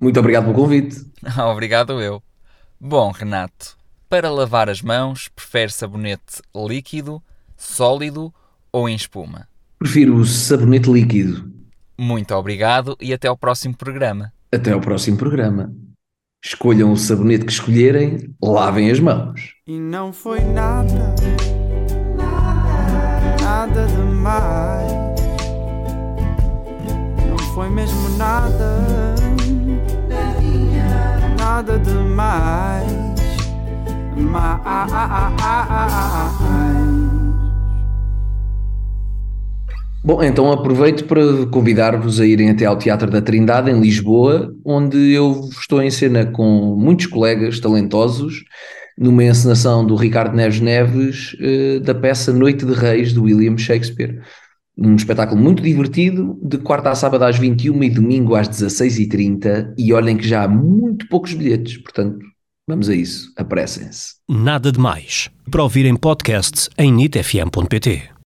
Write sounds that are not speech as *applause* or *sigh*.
muito obrigado pelo convite. *laughs* Obrigado eu. Bom, Renato, para lavar as mãos, prefere sabonete líquido, sólido ou em espuma? Prefiro o sabonete líquido. Muito obrigado e até ao próximo programa. Até ao próximo programa. Escolham o sabonete que escolherem, lavem as mãos. E não foi nada, nada demais. Não foi mesmo nada, nada demais. Mais. Bom, então aproveito para convidar-vos a irem até ao Teatro da Trindade, em Lisboa, onde eu estou em cena com muitos colegas talentosos, numa encenação do Ricardo Neves Neves, eh, da peça Noite de Reis, de William Shakespeare. Um espetáculo muito divertido, de quarta a sábado às 21 e domingo às 16h30, e olhem que já há muito poucos bilhetes, portanto, vamos a isso, apressem-se. Nada de Mais. Para ouvir em podcast em nitfm.pt.